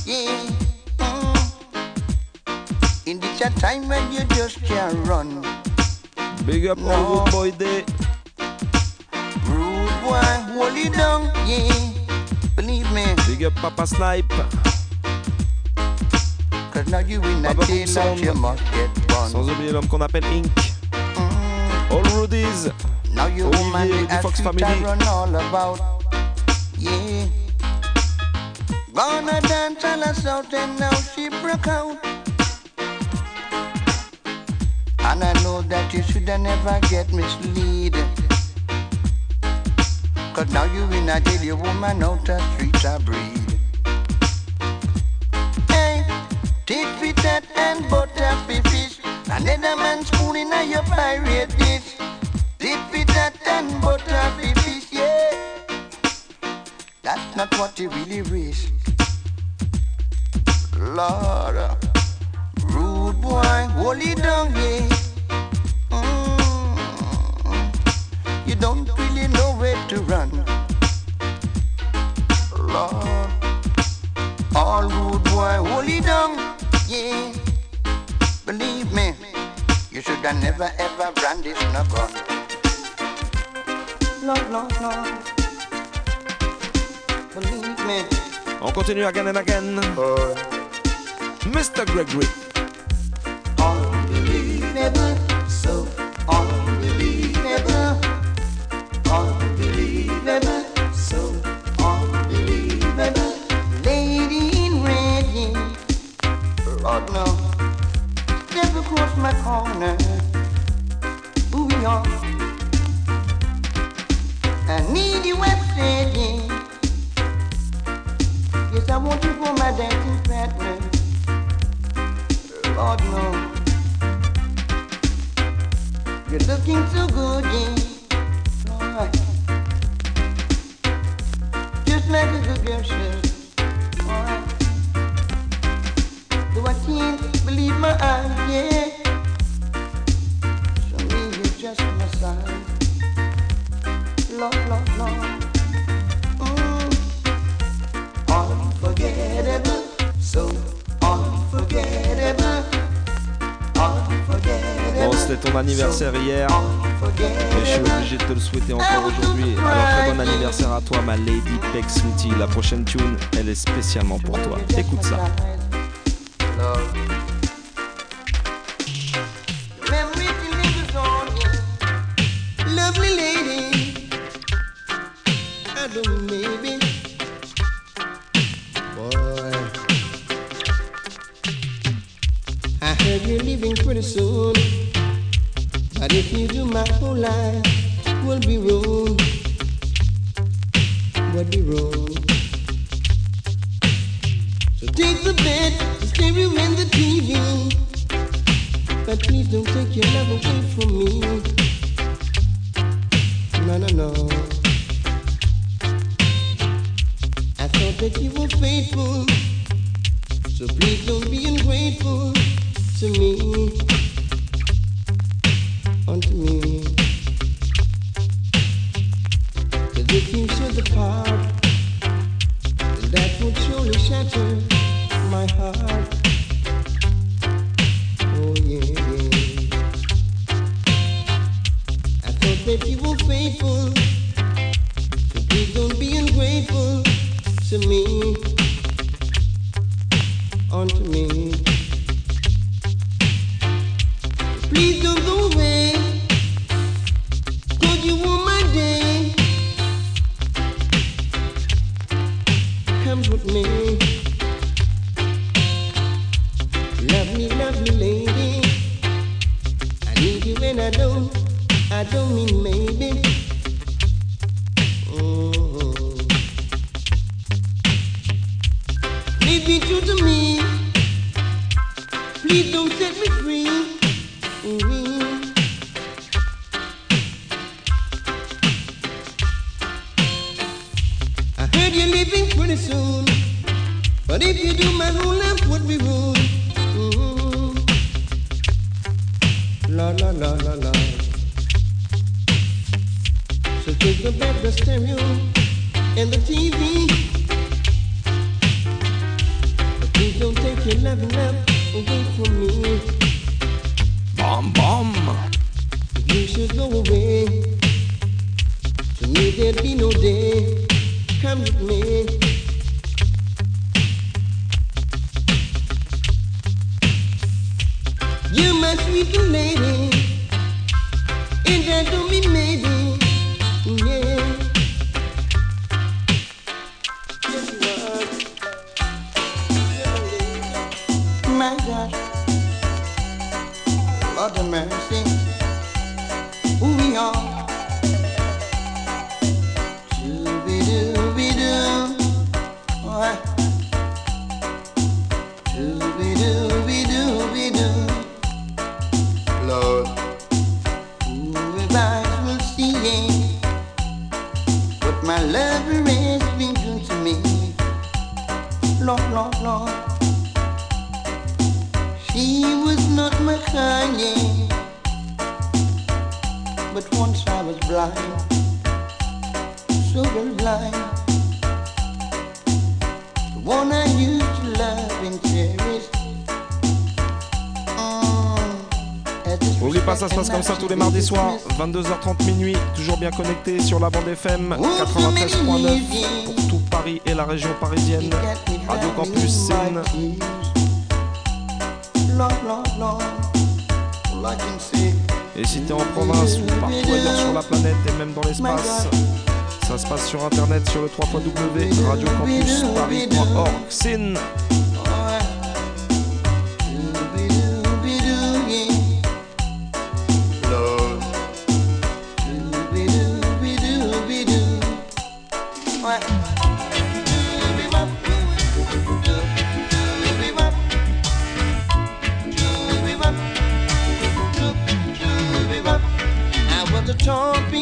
yeah. Mm. In this a time when you just can't run. Big up all good boy day. Rude boy, hold it down, yeah. Believe me. Big up Papa Snipe. Cause now you in a Papa jail Boom that you must get run. Sans oublier l'homme qu'on appelle Ink. Mm. All Rudies. Now you Olivier the Fox Family. run all about. Yeah. Gonna dance all us out and now she broke out. And I know that you should never get misled. Cause now you in a jail, you woman out the streets I breed. Hey, tit for tat and butter for fish. Another man spoon in a your pirate dish. Tit for tat and butter for fish, yeah. That's not what you really wish. Lord, rude boy, down, yeah. Believe me, you should have never ever brandish no gun. Lord, Lord, Lord. Believe me. On continue again and again. Oh. Mr. Gregory. Spécialement pour toi. Écoute ça. Surely shatter my heart. Bande FM 93.9 pour tout Paris et la région parisienne. Radio Campus Seine. Et si t'es en province ou partout ailleurs sur la planète et même dans l'espace, ça se passe sur internet sur le 3 radiocampusparis.org. Sin.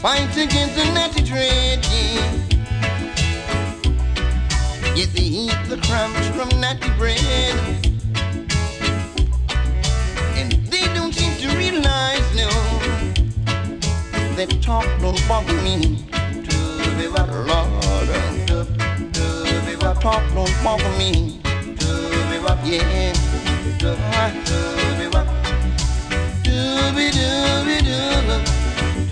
topic against the jealous one's conversation. Ooh-wee. the crumbs from While bread. and they don't seem to realize, no, that talk don't bother me. Lord, talk don't bother me. Yeah, they fight against the natty trade, yeah. Yet they eat the crumbs from natty bread. And they don't to realize,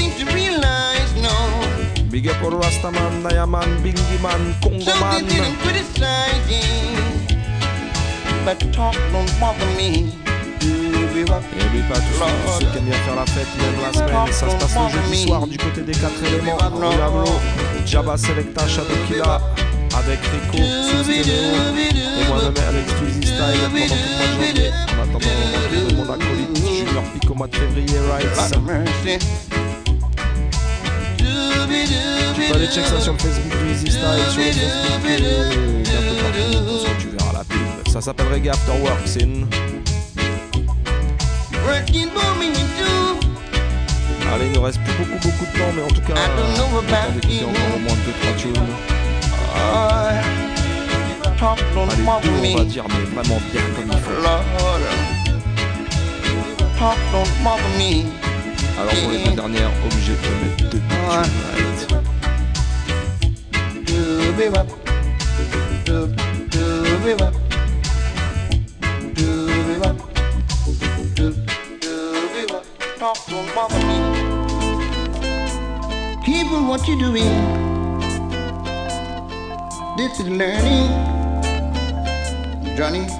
seem to realize, no. Big up Rastaman, Nayaman, Bingy Man, Congo Man. didn't criticize, yeah. But talk don't bother me. Et n'oublie pas tous ceux- ceux qui aiment bien faire la fête, même la semaine, ça se passe le jeudi soir du côté des 4 éléments, Rue Hamelot, Jabba Selecta, Shadow Killa, avec Rico, Substéréo, et moi-même avec Squeezie Style pendant tout le mois de janvier. En attendant, on retrouve mon acolyte Junior Pic au mois de février, right? Tu peux aller check ça sur le Facebook du Easy Style, sur le Facebook, partout, ça tu verras la pub. Ça s'appelle Reggae After Work, c'est une... Allez, il nous reste plus beaucoup beaucoup de temps, mais en tout cas, on va d'écouter encore au moins 2-3 tunes. Allez, deux, on va dire, mais vraiment bien comme il faut. Lord, talk don't bother me. Alors pour les deux dernières, obligé de mettre deux People, what you doing? This is learning, Johnny.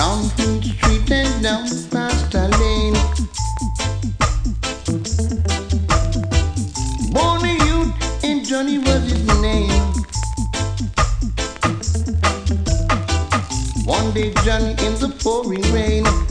Round Fleet Street and down past a lane. Born a youth, and Johnny was his name. One day, Johnny in the pouring rain.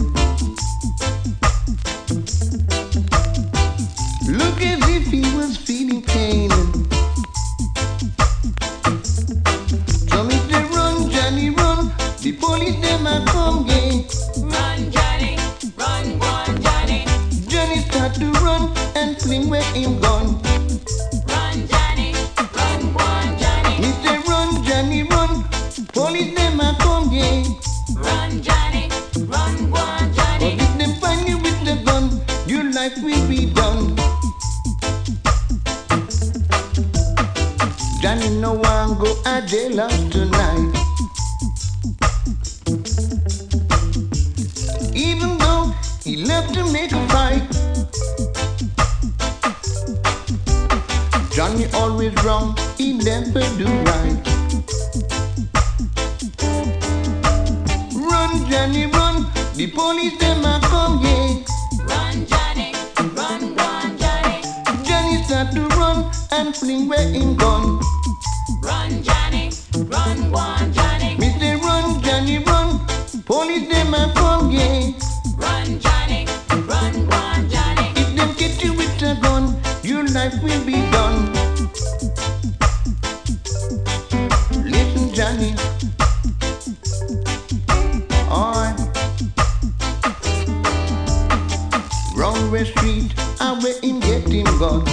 Street, I where him get him gone.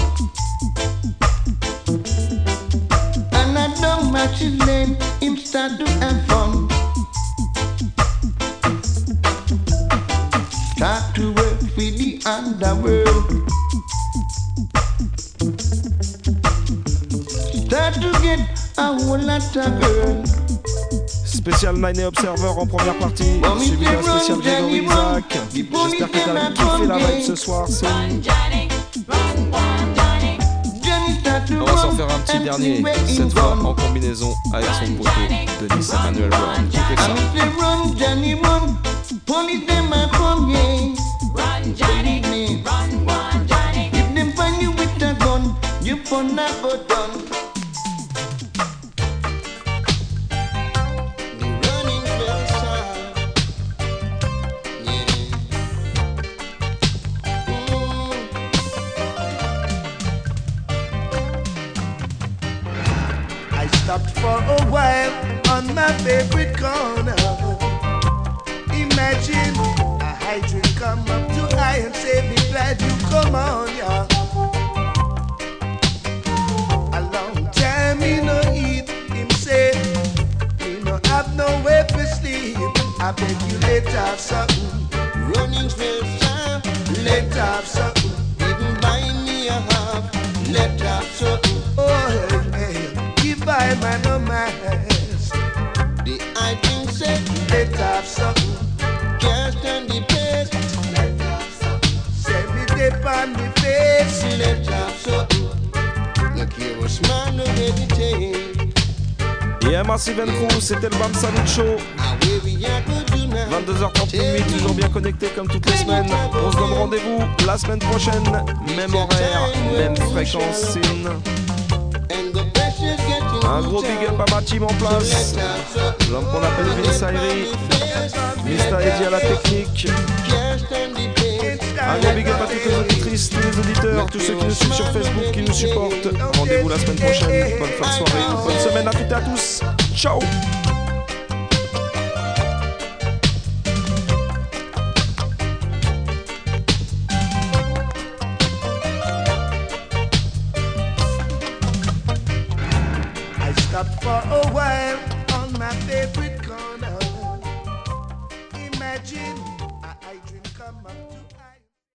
And I don't match his name, him start to have fun. Start to work for the underworld. Start to get a whole lot of girls. Spécial Nine Observer en première partie, suivi d'un spécial Grégory Isaac. J'espère que t'as kiffé la vibe ce soir, c'est On va s'en faire un petit dernier, cette fois en combinaison avec son poteau Denis Emmanuel Brown. Écoutez ça. While on my favorite corner. Imagine a hydrant come up to I and say, Be glad you come on, yeah. A long time me no eat, him say, me no have no way to sleep. I beg you let have something. Running fell side, Let have something. Et MRC Van Crew, c'était le Bam Salut Show. 22h30 minuit, toujours bien connecté comme toutes les semaines. On se donne rendez-vous la semaine prochaine, même horaire, même fréquence. Un gros big up à ma team en place. L'homme qu'on appelle Vince Ayri. Mr. Eddie à la technique. Un gros big up à toutes les auditrices, tous les auditeurs, tous ceux qui nous suivent sur Facebook, qui nous supportent. Rendez-vous la semaine prochaine. Bonne fin de soirée, bonne semaine à toutes et à tous. Ciao